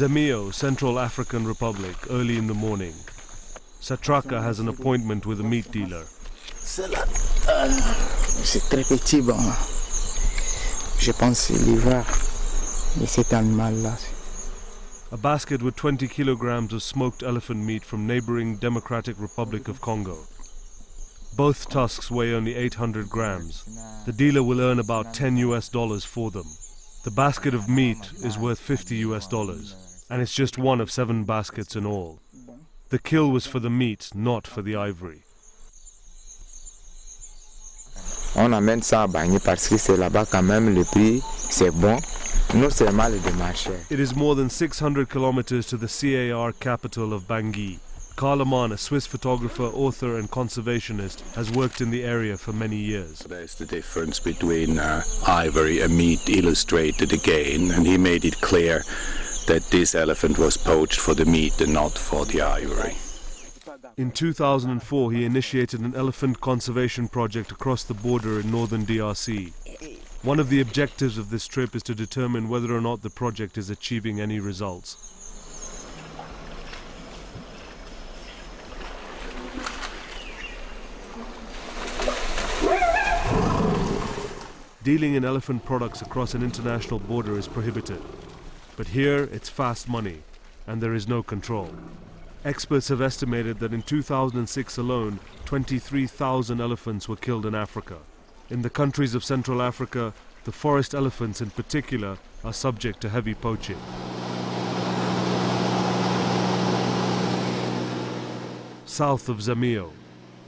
Zemio, Central African Republic, early in the morning. Satraka has an appointment with a meat dealer. Euh, c'est très petit, bon. Je pense que c'est l'hiver de cet animal-là. A basket with 20 kilograms of smoked elephant meat from neighboring Democratic Republic of Congo. Both tusks weigh only 800 grams. The dealer will earn about 10 US dollars for them. The basket of meat is worth 50 US dollars, and it's just one of seven baskets in all. The kill was for the meat, not for the ivory. On amène ça à Bangui parce que c'est là-bas quand même le prix, c'est bon. Non seulement le démarché. It is more than 600 kilometers to the CAR capital of Bangui. Karl Ammann, a Swiss photographer, author, and conservationist, has worked in the area for many years. There's the difference between uh, ivory and meat illustrated again, and he made it clear that this elephant was poached for the meat and not for the ivory. In 2004, he initiated an elephant conservation project across the border in northern DRC. One of the objectives of this trip is to determine whether or not the project is achieving any results. Dealing in elephant products across an international border is prohibited. But here it's fast money, and there is no control. Experts have estimated that in 2006 alone, 23,000 elephants were killed in Africa. In the countries of Central Africa, the forest elephants in particular are subject to heavy poaching. South of Zemio,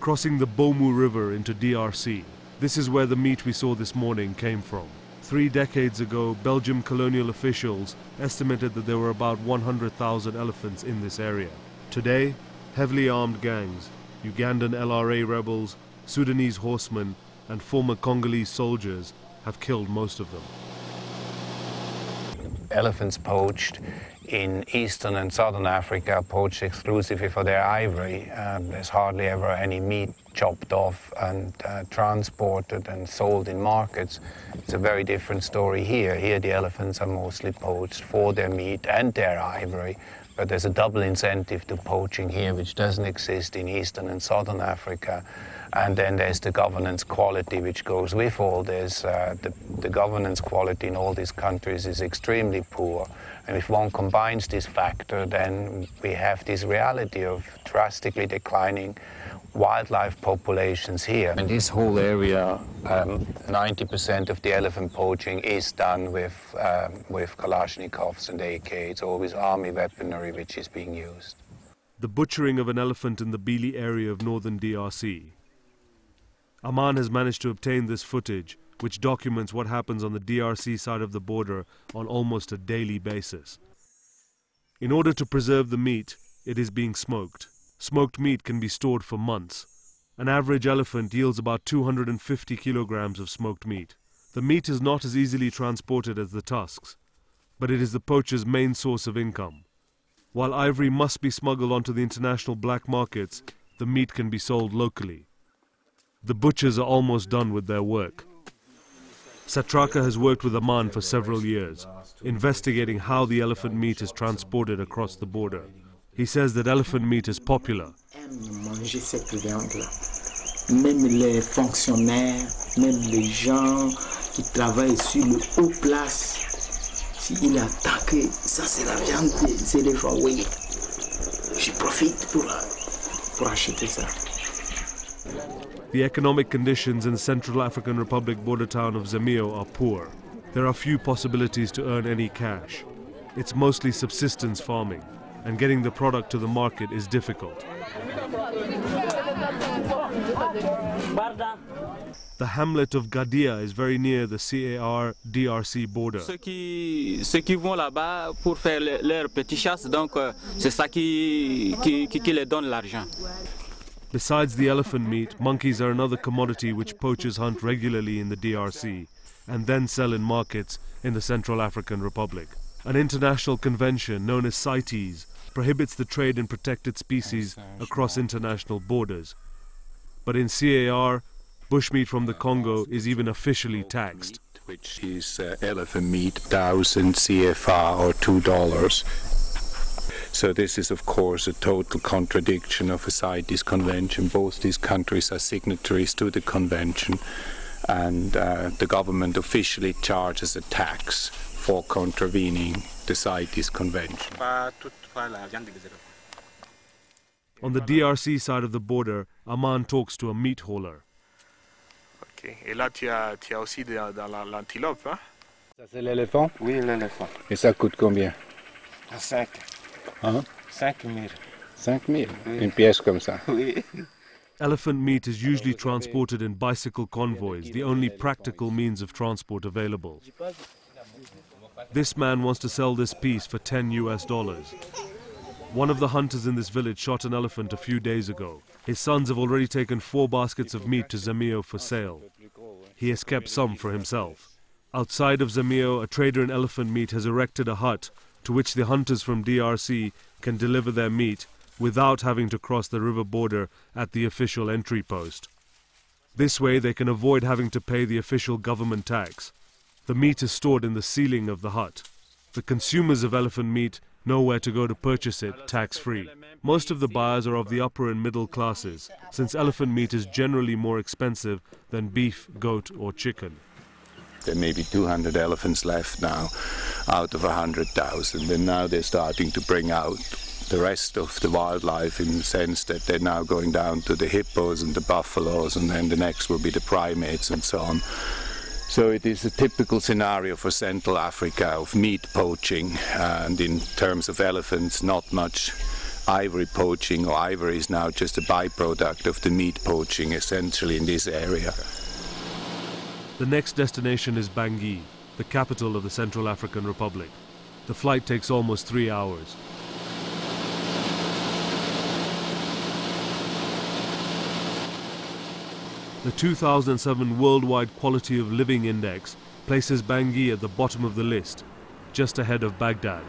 crossing the Bomu River into DRC, this is where the meat we saw this morning came from. Three decades ago, Belgium colonial officials estimated that there were about 100,000 elephants in this area. Today, heavily armed gangs, Ugandan LRA rebels, Sudanese horsemen, and former Congolese soldiers have killed most of them. elephants poached in eastern and southern Africa, poached exclusively for their ivory. Um, there's hardly ever any meat chopped off and uh, transported and sold in markets. It's a very different story here. Here, the elephants are mostly poached for their meat and their ivory. But there's a double incentive to poaching here, which doesn't exist in eastern and southern Africa. And then there's the governance quality which goes with all this. Uh, the, the governance quality in all these countries is extremely poor. And if one combines this factor, then we have this reality of drastically declining wildlife populations here. In this whole area, um, 90% of the elephant poaching is done with, um, with Kalashnikovs and AK. It's always army weaponry which is being used. The butchering of an elephant in the Bili area of northern DRC. Ammann has managed to obtain this footage, which documents what happens on the DRC side of the border on almost a daily basis. In order to preserve the meat, it is being smoked. Smoked meat can be stored for months. An average elephant yields about 250 kilograms of smoked meat. The meat is not as easily transported as the tusks, but it is the poacher's main source of income. While ivory must be smuggled onto the international black markets, the meat can be sold locally. The butchers are almost done with their work. Satraka has worked with Ammann for several years, investigating how the elephant meat is transported across the border. He says that elephant meat is popular. Même les fonctionnaires, même les gens qui travaillent sur le haut place, s'il attend que ça c'est la viande des éléphants, oui, je profite pour, pour acheter ça. The economic conditions in Central African Republic border town of Zemio are poor. There are few possibilities to earn any cash. It's mostly subsistence farming, and getting the product to the market is difficult. The hamlet of Gadia is very near the CAR DRC border. Ceux qui, ceux qui. Besides the elephant meat, monkeys are another commodity which poachers hunt regularly in the DRC and then sell in markets in the Central African Republic. An international convention known as CITES prohibits the trade in protected species across international borders. But in CAR, bushmeat from the Congo is even officially taxed. Which is uh, elephant meat, 1000 CFA or $2. So this is, of course, a total contradiction of a CITES convention. Both these countries are signatories to the convention, and uh, the government officially charges a tax for contravening the CITES convention. On the DRC side of the border, Ammann talks to a meat hauler. Ok. Et là, tu as, tu as aussi de, dans la- l'antilope, hein Ça, c'est l'éléphant Oui, l'éléphant. Et ça coûte combien À 5. Hein 5 000. 5 000 Une pièce comme ça. Oui. Elephant meat is usually transported in bicycle convoys, the only practical means of transport available. This man wants to sell this piece for 10 US dollars. One of the hunters in this village shot an elephant a few days ago. His sons have already taken four baskets of meat to Zemio for sale. He has kept some for himself. Outside of Zemio, a trader in elephant meat has erected a hut to which the hunters from DRC can deliver their meat without having to cross the river border at the official entry post. This way, they can avoid having to pay the official government tax. The meat is stored in the ceiling of the hut. The consumers of elephant meat know where to go to purchase it tax free. Most of the buyers are of the upper and middle classes, since elephant meat is generally more expensive than beef, goat, or chicken. There may be 200 elephants left now out of 100,000, and now they're starting to bring out the rest of the wildlife in the sense that they're now going down to the hippos and the buffaloes, and then the next will be the primates and so on. So it is a typical scenario for Central Africa of meat poaching, and in terms of elephants, not much ivory poaching, or ivory is now just a byproduct of the meat poaching essentially in this area. The next destination is Bangui, the capital of the Central African Republic. The flight takes almost three hours. The 2007 Worldwide Quality of Living Index places Bangui at the bottom of the list, just ahead of Baghdad.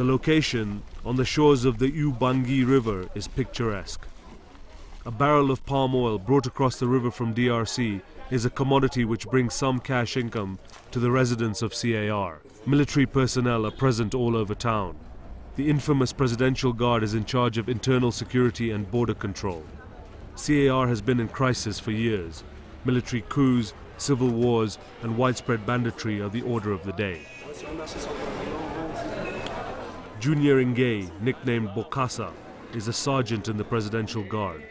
The location, on the shores of the Ubangi River, is picturesque. A barrel of palm oil brought across the river from DRC is a commodity which brings some cash income to the residents of CAR. Military personnel are present all over town. The infamous Presidential Guard is in charge of internal security and border control. CAR has been in crisis for years. Military coups, civil wars, and widespread banditry are the order of the day. Junior Ngay, nicknamed Bokassa, is a sergeant in the Presidential Guard.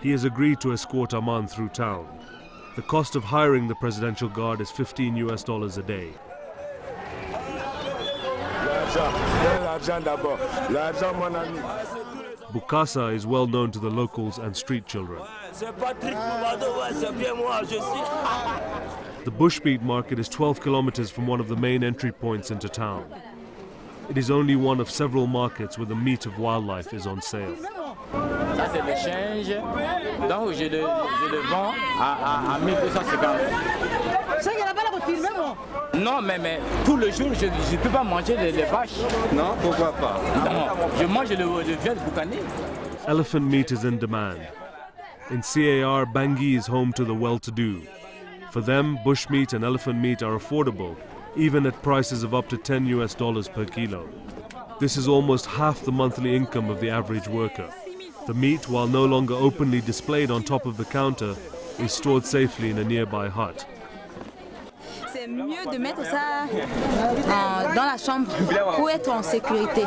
He has agreed to escort Ammann through town. The cost of hiring the Presidential Guard is 15 US dollars a day. Bokassa is well known to the locals and street children. The bushmeat market is 12 kilometers from one of the main entry points into town. It is only one of several markets where the meat of wildlife is on sale. Ça, c'est le change. Donc, je le, je le vends à, à, à 1250. Non, mais, mais tout le jour, je ne peux pas manger les, les vaches. Non, pourquoi pas Non, je mange le, le viande boucanée. Elephant meat is in demand. In CAR, Bangui is home to the well to do. For them, bushmeat and elephant meat are affordable, even at prices of up to 10 US dollars per kilo. This is almost half the monthly income of the average worker. The meat, while no longer openly displayed on top of the counter, is stored safely in a nearby hut. C'est mieux de mettre ça en- dans la chambre pour être en sécurité.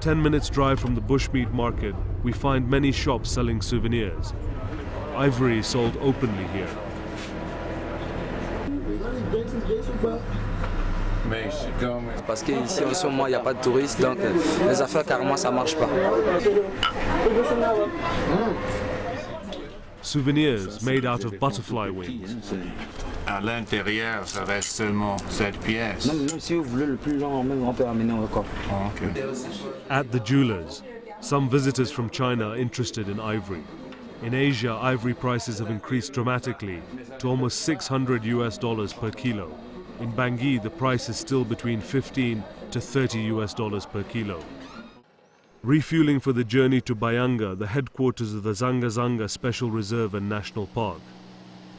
Ten minutes drive from the bushmeat market, we find many shops selling souvenirs. Ivory is sold openly here. Parce qu'ici en ce moment il n'y a pas de touristes, donc euh, les affaires carrément ça marche pas. Mm. Souvenirs made out of butterfly wings. À l'intérieur, ça reste seulement cette pièce. Non, même si vous voulez le plus long, même on peut amener encore. At the jewelers, some visitors from China are interested in ivory. In Asia, ivory prices have increased dramatically to almost 600 US dollars per kilo. In Bangui, the price is still between 15 to 30 US dollars per kilo. refueling for the journey to Bayanga, the headquarters of the Dzanga-Sangha Special Reserve and National Park.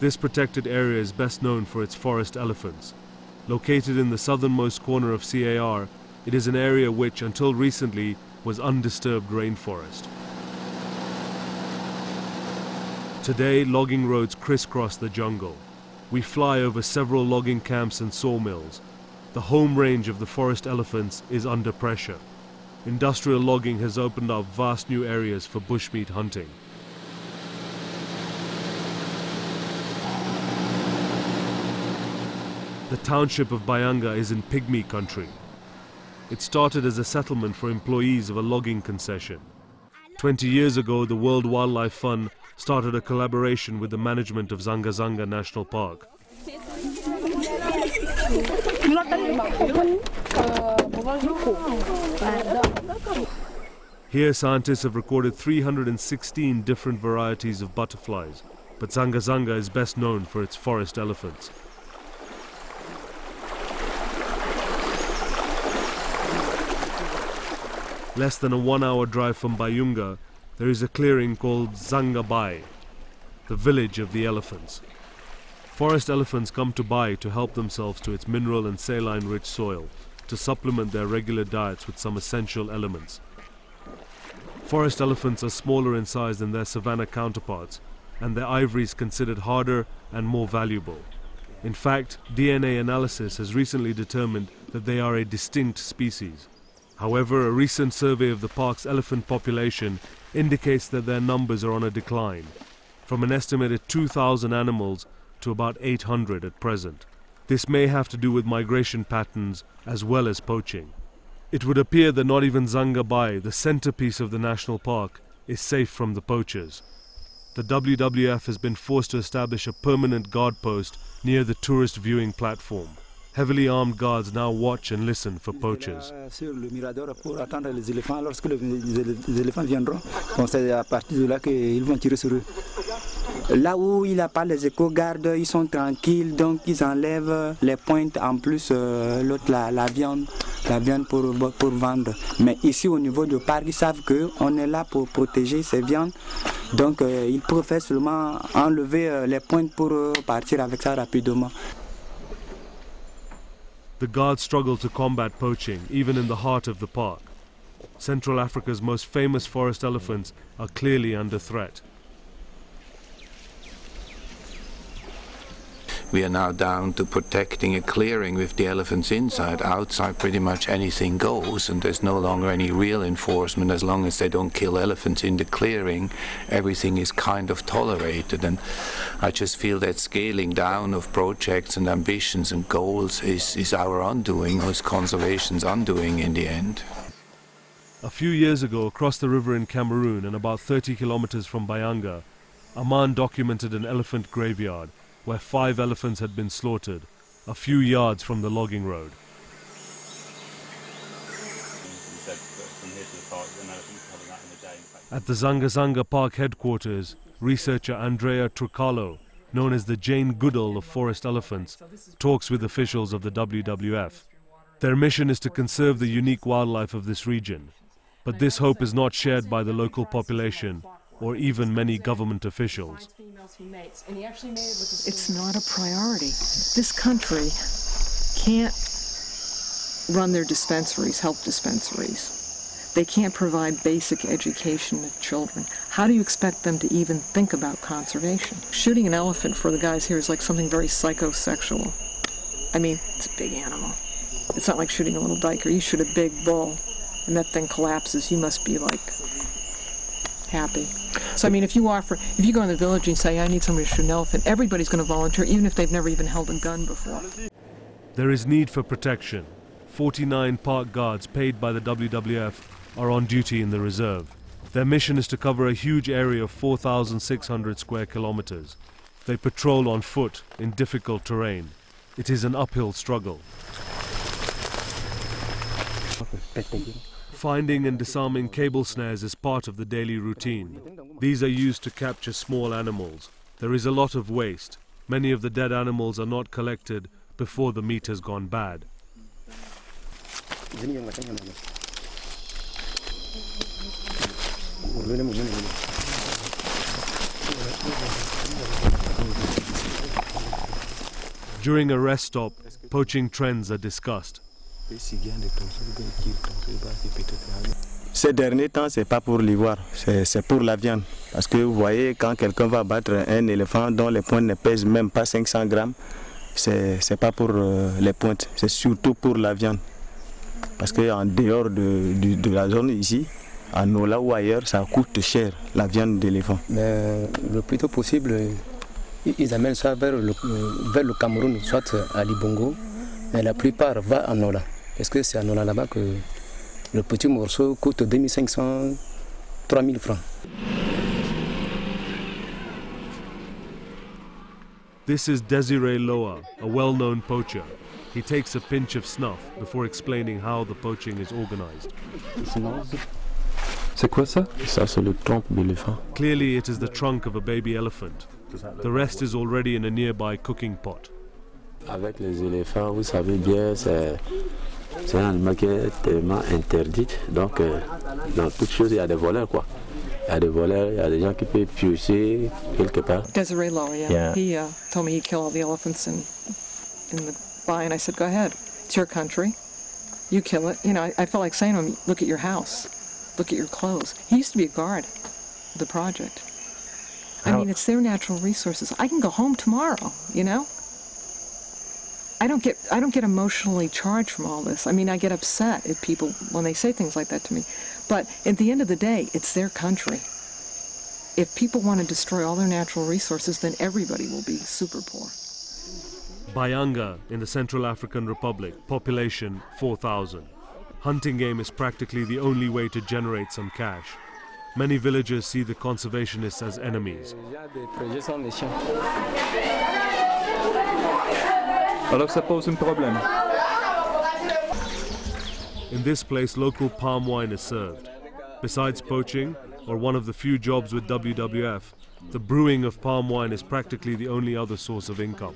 This protected area is best known for its forest elephants. Located in the southernmost corner of CAR, it is an area which, until recently, was undisturbed rainforest. Today, logging roads crisscross the jungle. We fly over several logging camps and sawmills. The home range of the forest elephants is under pressure. Industrial logging has opened up vast new areas for bushmeat hunting. The township of Bayanga is in pygmy country. It started as a settlement for employees of a logging concession. 20 years ago, the World Wildlife Fund started a collaboration with the management of Dzanga-Sangha National Park. Here, scientists have recorded 316 different varieties of butterflies, but Dzanga-Sangha is best known for its forest elephants. Less than a one hour drive from Bayanga, there is a clearing called Dzanga Bai, the village of the elephants. Forest elephants come to Bai to help themselves to its mineral and saline rich soil, to supplement their regular diets with some essential elements. Forest elephants are smaller in size than their savanna counterparts, and their ivory is considered harder and more valuable. In fact, DNA analysis has recently determined that they are a distinct species. However, a recent survey of the park's elephant population indicates that their numbers are on a decline, from an estimated 2,000 animals to about 800 at present. This may have to do with migration patterns as well as poaching. It would appear that not even Dzanga Bai, the centerpiece of the national park, is safe from the poachers. The WWF has been forced to establish a permanent guard post near the tourist viewing platform. Heavily armed guards now watch and listen for poachers. Sur le mirador pour attendre les éléphants. Lorsque les, éléphants viendront, c'est à partir de là qu'ils vont tirer sur eux. Là où il n'y a pas les éco-gardes, ils sont tranquilles, donc ils enlèvent les pointes en plus euh, l'autre la, la, viande, la viande pour, pour vendre. Mais ici au niveau du parc, ils savent qu'on est là pour protéger ces viandes, donc euh, ils préfèrent seulement enlever euh, les pointes pour partir avec ça rapidement. The guards struggle to combat poaching, even in the heart of the park. Central Africa's most famous forest elephants are clearly under threat. We are now down to protecting a clearing with the elephants inside. Outside, pretty much anything goes, and there's no longer any real enforcement as long as they don't kill elephants in the clearing. Everything is kind of tolerated, and I just feel that scaling down of projects and ambitions and goals is, is our undoing, or is conservation's undoing in the end. A few years ago, across the river in Cameroon and about 30 kilometers from Bayanga, Ammann documented an elephant graveyard where five elephants had been slaughtered, a few yards from the logging road. At the Dzanga-Sangha Park headquarters, researcher Andrea Turkalo, known as the Jane Goodall of forest elephants, talks with officials of the WWF. Their mission is to conserve the unique wildlife of this region, but this hope is not shared by the local population or even many government officials. It's not a priority. This country can't run their dispensaries, health dispensaries. They can't provide basic education to children. How do you expect them to even think about conservation? Shooting an elephant for the guys here is like something very psychosexual. I mean, it's a big animal. It's not like shooting a little duiker. You shoot a big bull and that thing collapses. You must be like happy. So I mean, if you offer, if you go in the village and say, I need somebody to shoot an elephant, everybody's going to volunteer, even if they've never even held a gun before. There is need for protection. 49 park guards paid by the WWF are on duty in the reserve. Their mission is to cover a huge area of 4,600 square kilometers. They patrol on foot in difficult terrain. It is an uphill struggle. Finding and disarming cable snares is part of the daily routine. These are used to capture small animals. There is a lot of waste. Many of the dead animals are not collected before the meat has gone bad. During a rest stop, poaching trends are discussed. Ces derniers temps, c'est pas pour l'ivoire, c'est pour la viande. Parce que vous voyez, quand quelqu'un va battre un éléphant dont les pointes ne pèsent même pas 500 grammes, c'est pas pour euh, les pointes, c'est surtout pour la viande. Parce qu'en dehors de, de, la zone ici, à Nola ou ailleurs, ça coûte cher, la viande d'éléphant. Mais le plus tôt possible, ils amènent ça vers le, vers le Cameroun, soit à Libongo, mais la plupart va à Nola. Parce que c'est à Nola là-bas que le petit morceau coûte 2500, 3000 francs? This is Desiree Loa, a well-known poacher. He takes a pinch of snuff before explaining how the poaching is organized. C'est quoi ça? Ça, c'est le tronc d'éléphant. Clearly, it is the trunk of a baby elephant. The rest is already in a nearby cooking pot. Avec les éléphants, vous savez bien, c'est c'est un animal qui est tellement interdit. Donc, euh, dans toute chose, il y a des voleurs, quoi. Il y a des voleurs, il y a des gens qui peuvent piocher quelque part. Desiree Lowe, yeah. Yeah. He uh, told me he'd kill all the elephants in, in the bai, and I said, go ahead. It's your country. You kill it. You know, I, I felt like saying to him, look at your house. Look at your clothes. He used to be a guard of the project. I mean, it's their natural resources. I can go home tomorrow, you know? I don't get I don't get emotionally charged from all this. I mean, I get upset at people when they say things like that to me. But at the end of the day, it's their country. If people want to destroy all their natural resources, then everybody will be super poor. Bayanga in the Central African Republic, population 4,000. Hunting game is practically the only way to generate some cash. Many villagers see the conservationists as enemies. Alors ça pose un problème. In this place, local palm wine is served. Besides poaching, or one of the few jobs with WWF, the brewing of palm wine is practically the only other source of income.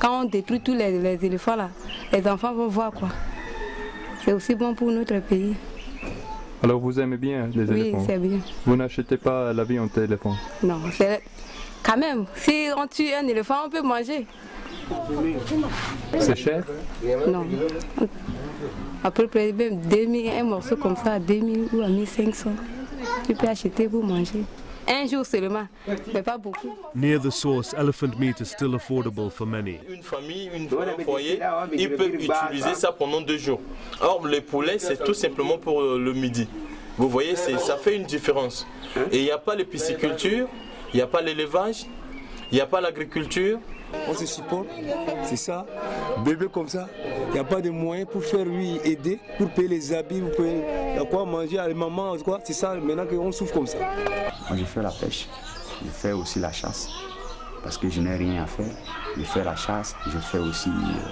Quand on détruit tous les, les éléphants là, les enfants vont voir quoi. C'est aussi bon pour notre pays. Alors vous aimez bien les Oui, éléphants c'est bien. Vous n'achetez pas la viande d'éléphant Non, c'est quand même, si on tue un éléphant, on peut manger. C'est cher Non. À peu près même 2000, un morceau comme ça, à 2000 ou à 1500. Tu peux acheter pour manger. Un jour seulement, mais pas beaucoup. Near the source, elephant meat is still affordable for many. Une famille, une un foyer, ils peuvent utiliser ça pendant deux jours. Or, les poulets, c'est tout simplement pour euh, le midi. Vous voyez, ça fait une différence. Et il n'y a pas les pisciculture, il n'y a pas l'élevage, il n'y a pas l'agriculture. On se supporte, c'est ça. Bébé comme ça, il n'y a pas de moyens pour faire lui aider, pour payer les habits, pour payer il y a quoi manger à la maman, quoi? C'est ça, maintenant qu'on souffre comme ça. Moi, je fais la pêche, je fais aussi la chasse. Parce que je n'ai rien à faire. Je fais la chasse, je fais aussi euh,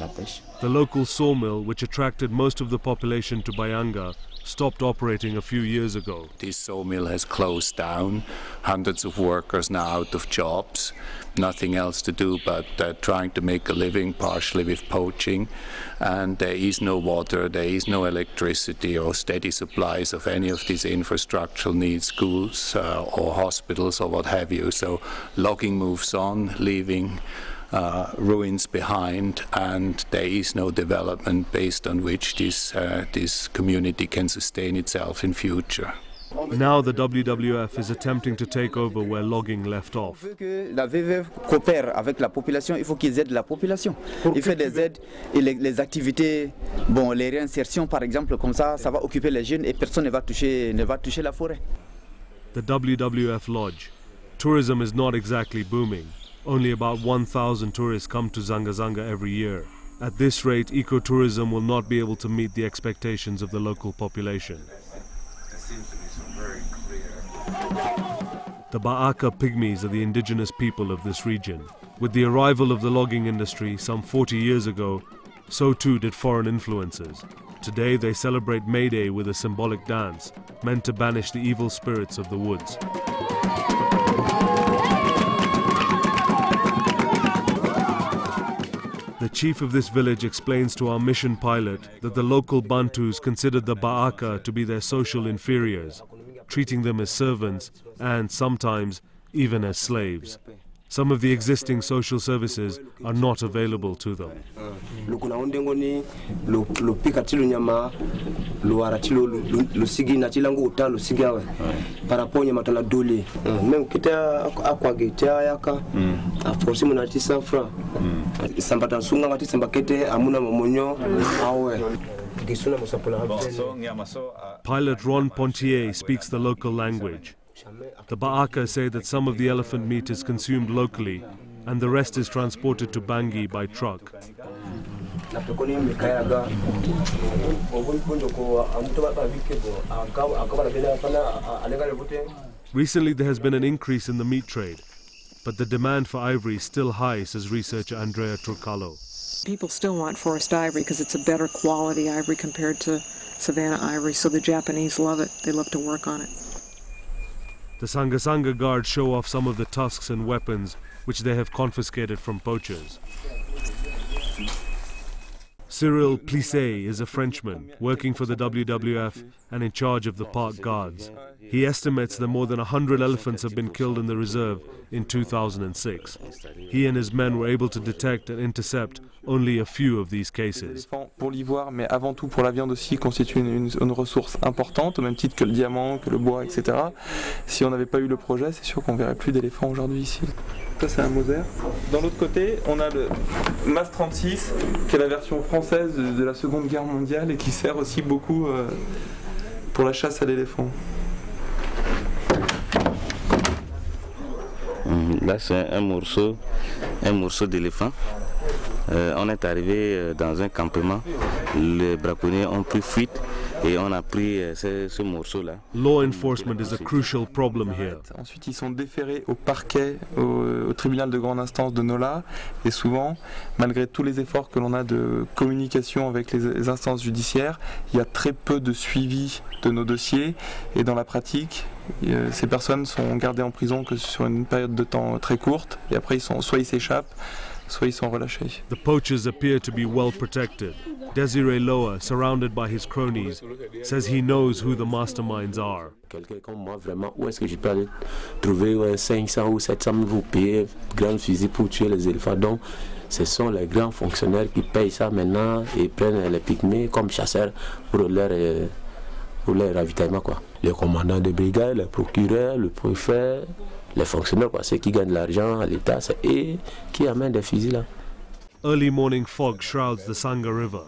la pêche. The local sawmill, which attracted most of the population to Bayanga, stopped operating a few years ago. This sawmill has closed down. Hundreds of workers now out of jobs. Nothing else to do but uh, trying to make a living, partially with poaching. And there is no water, there is no electricity or steady supplies of any of these infrastructural needs, schools uh, or hospitals or what have you. So logging moves on, leaving uh, ruins behind, and there is no development based on which this, uh, this community can sustain itself in future. Now the WWF is attempting to take over where logging left off. la VVF coopère avec la population, il faut qu'ils aident la population. Il fait des aides et les, les activités, bon, les réinsertions par exemple, comme ça, ça va occuper les jeunes et personne ne va toucher, ne va toucher la forêt. The WWF Lodge. Tourism is not exactly booming. Only about 1,000 tourists come to Dzanga-Sangha every year. At this rate, ecotourism will not be able to meet the expectations of the local population. The Ba'aka Pygmies are the indigenous people of this region. With the arrival of the logging industry some 40 years ago, so too did foreign influences. Today they celebrate May Day with a symbolic dance, meant to banish the evil spirits of the woods. Chief of this village explains to our mission pilot that the local Bantus considered the Ba'aka to be their social inferiors, treating them as servants and sometimes even as slaves. Some of the existing social services are not available to them. Pilot Ron Pontier speaks the local language. The Ba'aka say that some of the elephant meat is consumed locally and the rest is transported to Bangui by truck. Recently, there has been an increase in the meat trade, but the demand for ivory is still high, says researcher Andrea Turkalo. People still want forest ivory because it's a better quality ivory compared to savannah ivory, so the Japanese love it. They love to work on it. The Dzanga-Sangha guards show off some of the tusks and weapons which they have confiscated from poachers. Cyril Plissé is a Frenchman working for the WWF and in charge of the park guards. He estimates that more than 100 elephants have been killed in the reserve in 2006. He and his men were able to detect and intercept only a few of these cases. Pour l'ivoire, mais avant tout pour la viande aussi, constitue une, une- une ressource importante, au même titre que le diamant, que le bois, etc. Si on n'avait pas eu le projet, c'est sûr qu'on verrait plus d'éléphants aujourd'hui ici. Ça, c'est un Moser. Dans l'autre côté, on a le MAS 36, qui est la version française de, de la Seconde Guerre mondiale et qui sert aussi beaucoup euh, pour la chasse à l'éléphant. Là, c'est un morceau, un morceau d'éléphant. Euh, on est arrivé euh, dans un campement. Les braconniers ont pris fuite et on a pris euh, ce, ce morceau-là. Law enforcement is a crucial problem here. Ensuite, ils sont déférés au parquet, au, au tribunal de grande instance de Nola. Et souvent, malgré tous les efforts que l'on a de communication avec les, les instances judiciaires, il y a très peu de suivi de nos dossiers. Et dans la pratique, ces personnes sont gardées en prison que sur une période de temps très courte. Et après, ils sont, soit ils s'échappent, soit ils sont relâchés. The poachers appear to be well protected. Desiree Loa, surrounded by his cronies, says he knows who the masterminds are. Quelqu'un comme moi, vraiment, où est-ce que je peux aller trouver ouais, 500 ou 700 000 vous payer grand fusil pour tuer les éléphants? Donc, ce sont les grands fonctionnaires qui payent ça maintenant et prennent les pygmées comme chasseurs pour leur, euh, pour leur ravitaillement. Quoi. Le commandant de brigade, le procureur, le préfet, les fonctionnaires, quoi, ceux qui gagnent de l'argent à l'État, c'est eux qui amènent des fusils là. Early morning fog shrouds the Sanga River.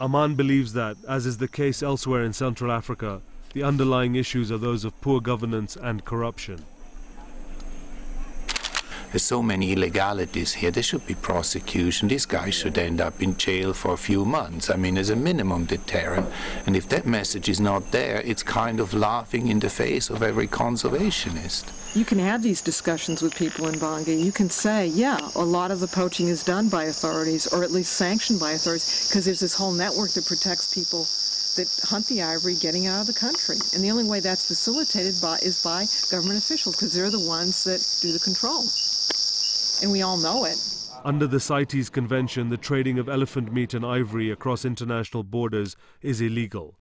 Ammann believes that, as is the case elsewhere in Central Africa, the underlying issues are those of poor governance and corruption. There's so many illegalities here. There should be prosecution. These guys should end up in jail for a few months. I mean, as a minimum deterrent. And if that message is not there, it's kind of laughing in the face of every conservationist. You can have these discussions with people in Bangui. You can say, yeah, a lot of the poaching is done by authorities, or at least sanctioned by authorities, because there's this whole network that protects people that hunt the ivory getting out of the country. And the only way that's facilitated by is by government officials, because they're the ones that do the control. And we all know it. Under the CITES Convention, the trading of elephant meat and ivory across international borders is illegal.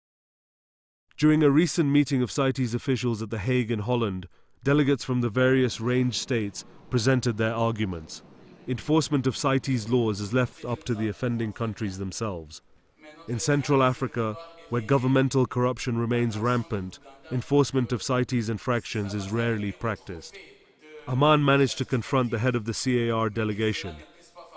During a recent meeting of CITES officials at The Hague in Holland, delegates from the various range states presented their arguments. Enforcement of CITES laws is left up to the offending countries themselves. In Central Africa, where governmental corruption remains rampant, enforcement of CITES infractions is rarely practiced. Ammann managed to confront the head of the CAR delegation.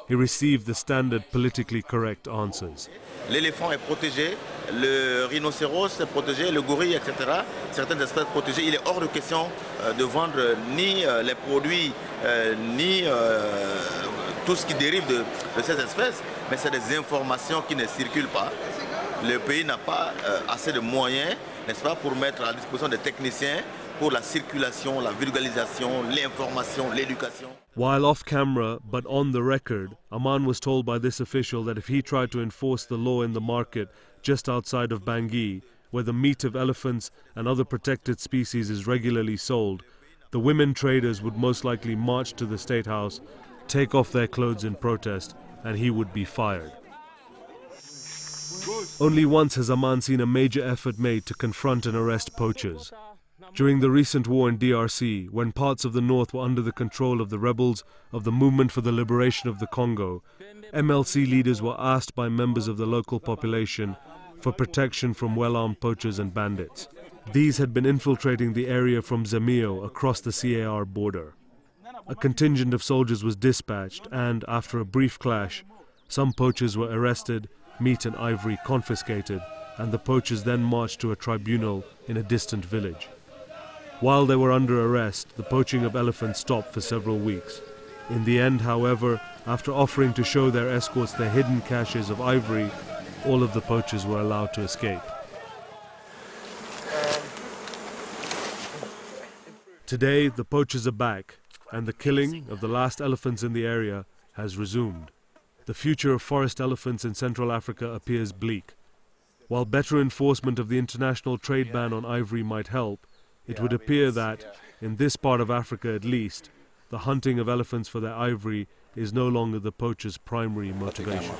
He received the standard politically correct answers. L'éléphant est protégé, le rhinocéros est protégé, le gorille, etc. Certaines espèces protégées. Il est hors de question euh, de vendre ni euh, les produits, euh, ni euh, tout ce qui dérive de, de ces espèces, mais c'est des informations qui ne circulent pas. Le pays n'a pas euh, assez de moyens, n'est-ce pas, pour mettre à disposition des techniciens pour la circulation, la vulgarisation, l'information, l'éducation. While off camera, but on the record, Ammann was told by this official that if he tried to enforce the law in the market just outside of Bangui, where the meat of elephants and other protected species is regularly sold, the women traders would most likely march to the State House, take off their clothes in protest and he would be fired. Only once has Ammann seen a major effort made to confront and arrest poachers. During the recent war in DRC, when parts of the north were under the control of the rebels of the Movement for the Liberation of the Congo, MLC leaders were asked by members of the local population for protection from well armed poachers and bandits. These had been infiltrating the area from Zemio across the CAR border. A contingent of soldiers was dispatched, and after a brief clash, some poachers were arrested, meat and ivory confiscated, and the poachers then marched to a tribunal in a distant village. While they were under arrest, the poaching of elephants stopped for several weeks. In the end, however, after offering to show their escorts their hidden caches of ivory, all of the poachers were allowed to escape. Today, the poachers are back, and the killing of the last elephants in the area has resumed. The future of forest elephants in Central Africa appears bleak. While better enforcement of the international trade ban on ivory might help, it would appear that, in this part of Africa at least, the hunting of elephants for their ivory is no longer the poacher's primary motivation.